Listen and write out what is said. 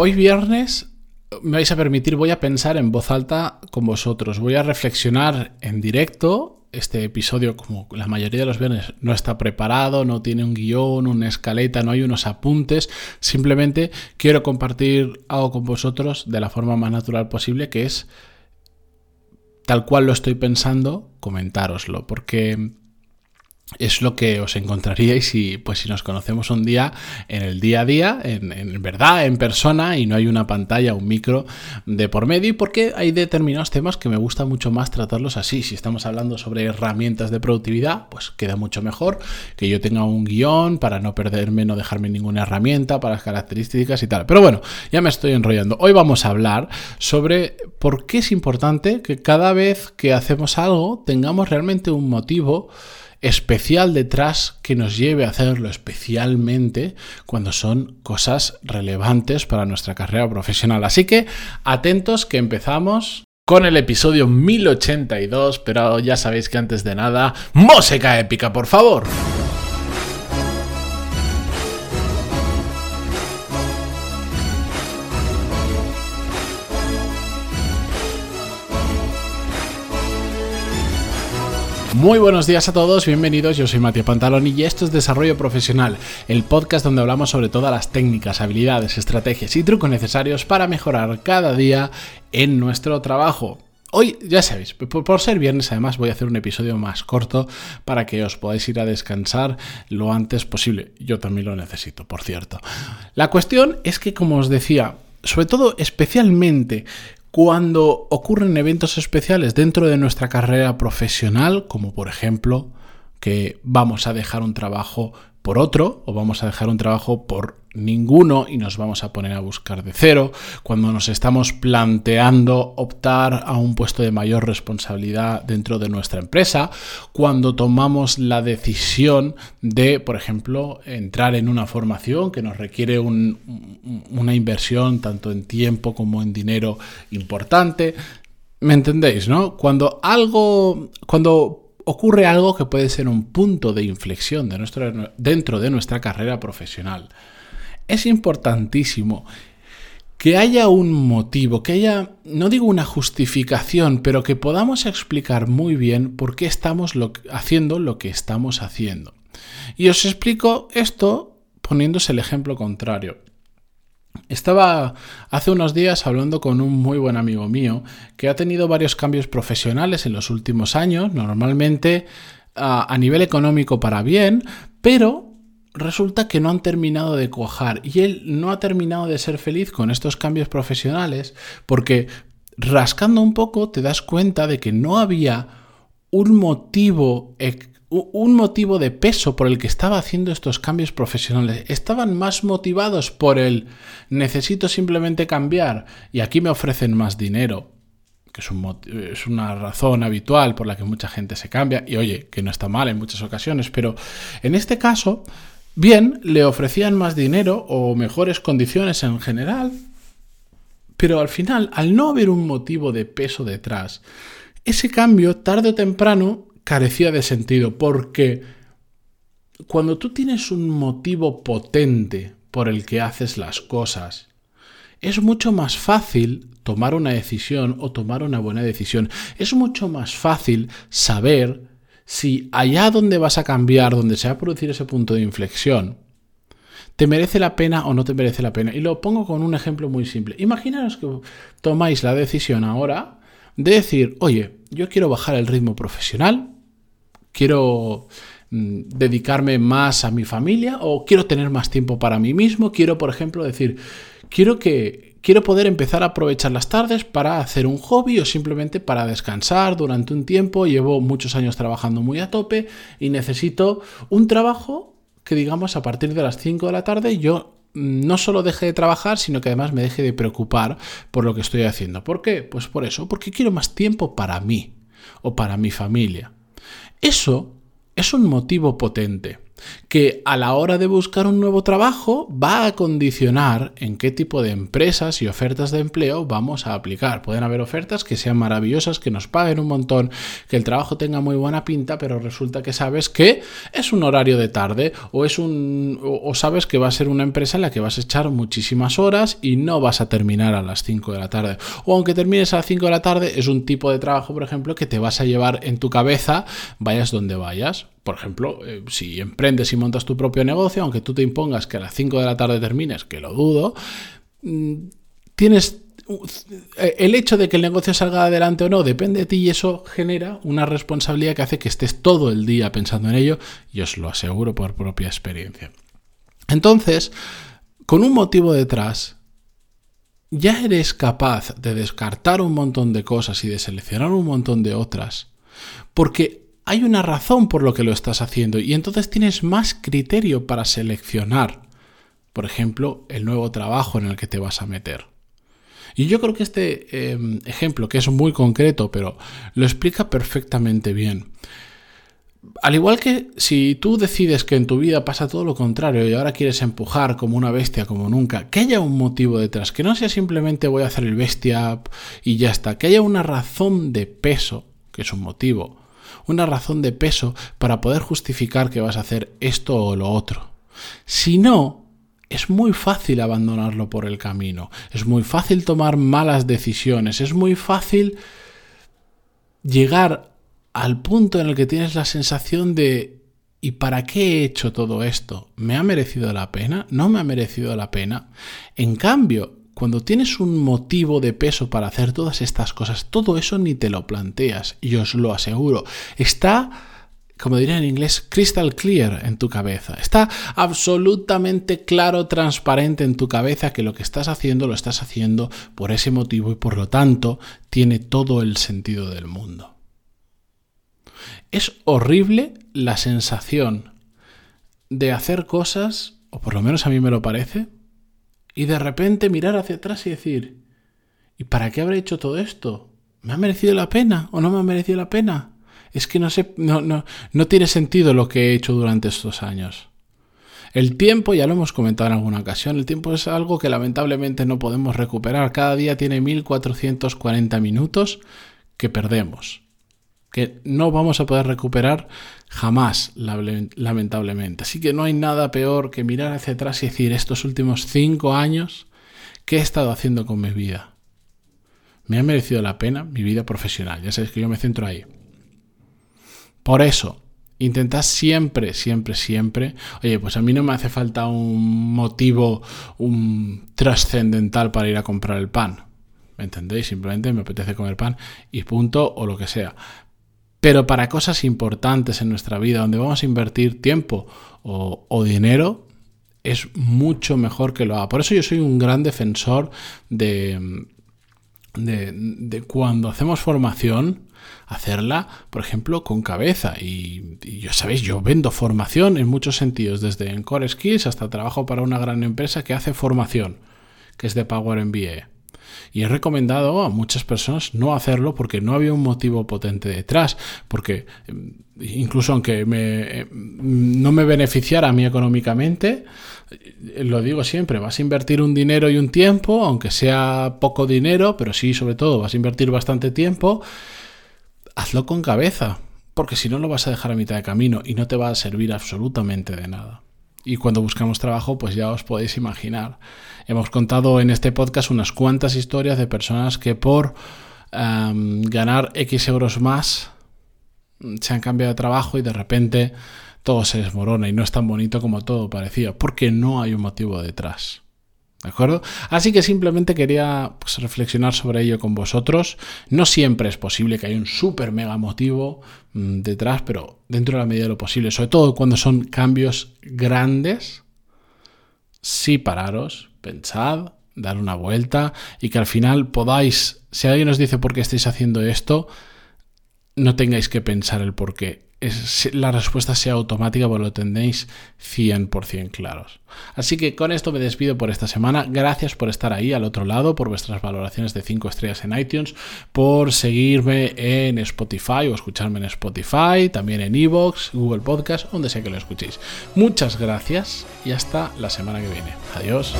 Hoy viernes me vais a permitir, voy a pensar en voz alta con vosotros, voy a reflexionar en directo. Este episodio, como la mayoría de los viernes, no está preparado, no tiene un guion, una escaleta, no hay unos apuntes. Simplemente quiero compartir algo con vosotros de la forma más natural posible, que es tal cual lo estoy pensando, comentároslo, porque es lo que os encontraríais si, pues, si nos conocemos un día en el día a día, en, verdad, en persona, y no hay una pantalla, un micro de por medio, y porque hay determinados temas que me gusta mucho más tratarlos así. Si estamos hablando sobre herramientas de productividad, pues queda mucho mejor que yo tenga un guion para no perderme, no dejarme ninguna herramienta para las características y tal. Pero bueno, ya me estoy enrollando. Hoy vamos a hablar sobre por qué es importante que cada vez que hacemos algo tengamos realmente un motivo especial detrás que nos lleve a hacerlo especialmente cuando son cosas relevantes para nuestra carrera profesional. Así que atentos que empezamos con el episodio 1082, pero ya sabéis que antes de nada, música épica, por favor. Muy buenos días a todos, bienvenidos, yo soy Matías Pantaloni y esto es Desarrollo Profesional, el podcast donde hablamos sobre todas las técnicas, habilidades, estrategias y trucos necesarios para mejorar cada día en nuestro trabajo. Hoy, ya sabéis, por, ser viernes además voy a hacer un episodio más corto para que os podáis ir a descansar lo antes posible. Yo también lo necesito, por cierto. La cuestión es que, como os decía, sobre todo especialmente cuando ocurren eventos especiales dentro de nuestra carrera profesional, como por ejemplo que vamos a dejar un trabajo por otro o vamos a dejar un trabajo por ninguno y nos vamos a poner a buscar de cero, cuando nos estamos planteando optar a un puesto de mayor responsabilidad dentro de nuestra empresa, cuando tomamos la decisión de, por ejemplo, entrar en una formación que nos requiere una inversión tanto en tiempo como en dinero importante. ¿Me entendéis, no? Cuando algo, cuando ocurre algo que puede ser un punto de inflexión de nuestro, dentro de nuestra carrera profesional. Es importantísimo que haya un motivo, que haya, no digo una justificación, pero que podamos explicar muy bien por qué estamos haciendo lo que estamos haciendo. Y os explico esto poniéndose el ejemplo contrario. Estaba hace unos días hablando con un muy buen amigo mío que ha tenido varios cambios profesionales en los últimos años, normalmente a, nivel económico para bien, pero resulta que no han terminado de cuajar y él no ha terminado de ser feliz con estos cambios profesionales porque rascando un poco te das cuenta de que no había un motivo un motivo de peso por el que estaba haciendo estos cambios profesionales. Estaban más motivados por el necesito simplemente cambiar y aquí me ofrecen más dinero, que es, es, una razón habitual por la que mucha gente se cambia y oye, que no está mal en muchas ocasiones, pero en este caso, bien, le ofrecían más dinero o mejores condiciones en general, pero al final, al no haber un motivo de peso detrás, ese cambio tarde o temprano carecía de sentido, porque cuando tú tienes un motivo potente por el que haces las cosas, es mucho más fácil tomar una decisión o tomar una buena decisión. Es mucho más fácil saber si allá donde vas a cambiar, donde se va a producir ese punto de inflexión, te merece la pena o no te merece la pena. Y lo pongo con un ejemplo muy simple. Imaginaros que tomáis la decisión ahora de decir, oye, yo quiero bajar el ritmo profesional, quiero mm, dedicarme más a mi familia o quiero tener más tiempo para mí mismo, quiero, por ejemplo, decir, quiero que quiero poder empezar a aprovechar las tardes para hacer un hobby o simplemente para descansar durante un tiempo, llevo muchos años trabajando muy a tope y necesito un trabajo que digamos a partir de las 5 de la tarde yo mm, no solo deje de trabajar, sino que además me deje de preocupar por lo que estoy haciendo. ¿Por qué? Pues por eso, porque quiero más tiempo para mí o para mi familia. Eso es un motivo potente. Que a la hora de buscar un nuevo trabajo va a condicionar en qué tipo de empresas y ofertas de empleo vamos a aplicar. Pueden haber ofertas que sean maravillosas, que nos paguen un montón, que el trabajo tenga muy buena pinta, pero resulta que sabes que es un horario de tarde o es un o sabes que va a ser una empresa en la que vas a echar muchísimas horas y no vas a terminar a las 5 de la tarde. O aunque termines a las 5 de la tarde, es un tipo de trabajo, por ejemplo, que te vas a llevar en tu cabeza, vayas donde vayas. Por ejemplo, eh, si emprendes y montas tu propio negocio, aunque tú te impongas que a las 5 de la tarde termines, que lo dudo, mm, tienes eh, el hecho de que el negocio salga adelante o no depende de ti y eso genera una responsabilidad que hace que estés todo el día pensando en ello y os lo aseguro por propia experiencia. Entonces, con un motivo detrás, ya eres capaz de descartar un montón de cosas y de seleccionar un montón de otras, porque hay una razón por lo que lo estás haciendo y entonces tienes más criterio para seleccionar, por ejemplo, el nuevo trabajo en el que te vas a meter. Y yo creo que este em, ejemplo, que es muy concreto, pero lo explica perfectamente bien. Al igual que si tú decides que en tu vida pasa todo lo contrario y ahora quieres empujar como una bestia como nunca, que haya un motivo detrás, que no sea simplemente voy a hacer el bestia y ya está, que haya una razón de peso, que es un motivo, una razón de peso para poder justificar que vas a hacer esto o lo otro. Si no, es muy fácil abandonarlo por el camino, es muy fácil tomar malas decisiones, es muy fácil llegar al punto en el que tienes la sensación de ¿y para qué he hecho todo esto? ¿Me ha merecido la pena? ¿No me ha merecido la pena? En cambio, cuando tienes un motivo de peso para hacer todas estas cosas, todo eso ni te lo planteas, y os lo aseguro. Está, como diría en inglés, crystal clear en tu cabeza. Está absolutamente claro, transparente en tu cabeza que lo que estás haciendo lo estás haciendo por ese motivo y por lo tanto tiene todo el sentido del mundo. Es horrible la sensación de hacer cosas, o por lo menos a mí me lo parece, y de repente mirar hacia atrás y decir, ¿y para qué habré hecho todo esto? ¿Me ha merecido la pena o no me ha merecido la pena? Es que no sé, no, no, no tiene sentido lo que he hecho durante estos años. El tiempo, ya lo hemos comentado en alguna ocasión, el tiempo es algo que lamentablemente no podemos recuperar. Cada día tiene 1440 minutos que perdemos que no vamos a poder recuperar jamás, lamentablemente. Así que no hay nada peor que mirar hacia atrás y decir, estos últimos cinco años, ¿qué he estado haciendo con mi vida? ¿Me ha merecido la pena mi vida profesional? Ya sabéis que yo me centro ahí. Por eso, intentad siempre, siempre, siempre, oye, pues a mí no me hace falta un motivo un trascendental para ir a comprar el pan. ¿Me entendéis? Simplemente me apetece comer pan y punto o lo que sea. Pero para cosas importantes en nuestra vida, donde vamos a invertir tiempo o, dinero, es mucho mejor que lo haga. Por eso yo soy un gran defensor de, cuando hacemos formación, hacerla, por ejemplo, con cabeza. Y, y, ya sabéis, yo vendo formación en muchos sentidos, desde en Core Skills hasta trabajo para una gran empresa que hace formación, que es de Power MBA. Y he recomendado a muchas personas no hacerlo porque no había un motivo potente detrás, porque em, incluso aunque me, em, no me beneficiara a mí económicamente, eh, lo digo siempre, vas a invertir un dinero y un tiempo, aunque sea poco dinero, pero sí, sobre todo, vas a invertir bastante tiempo, hazlo con cabeza, porque si no lo vas a dejar a mitad de camino y no te va a servir absolutamente de nada. Y cuando buscamos trabajo, pues ya os podéis imaginar. Hemos contado en este podcast unas cuantas historias de personas que por em, ganar X euros más se han cambiado de trabajo y de repente todo se desmorona y no es tan bonito como todo parecía, porque no hay un motivo detrás. ¿De acuerdo? Así que simplemente quería pues, reflexionar sobre ello con vosotros. No siempre es posible que haya un súper mega motivo mm, detrás, pero dentro de la medida de lo posible, sobre todo cuando son cambios grandes, sí pararos, pensad, dar una vuelta y que al final podáis, si alguien os dice por qué estáis haciendo esto, no tengáis que pensar el por qué. La respuesta sea automática, porque lo tenéis 100% claros. Así que con esto me despido por esta semana. Gracias por estar ahí al otro lado, por vuestras valoraciones de 5 estrellas en iTunes, por seguirme en Spotify o escucharme en Spotify, también en Evox, Google Podcast, donde sea que lo escuchéis. Muchas gracias y hasta la semana que viene. Adiós.